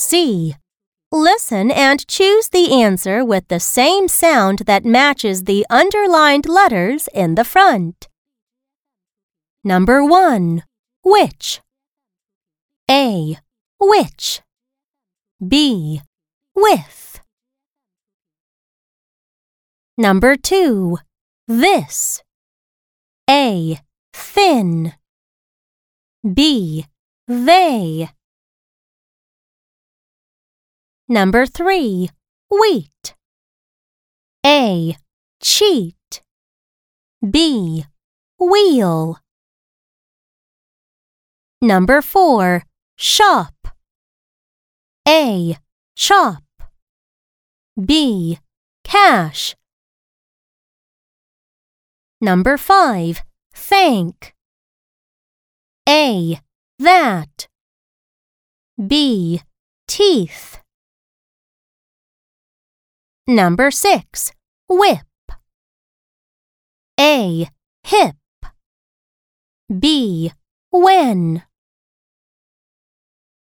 C. Listen and choose the answer with the same sound that matches the underlined letters in the front. Number 1. Which? A. Which. B. With. Number 2. This. A. Thin. B. They. Number 3. Wheat. A. Cheat. B. Wheel. Number 4. Shop. A. Chop. B. Cash. Number 5. Thank. A. That. B. Teeth. Number 6. Whip. A. Hip. B. When.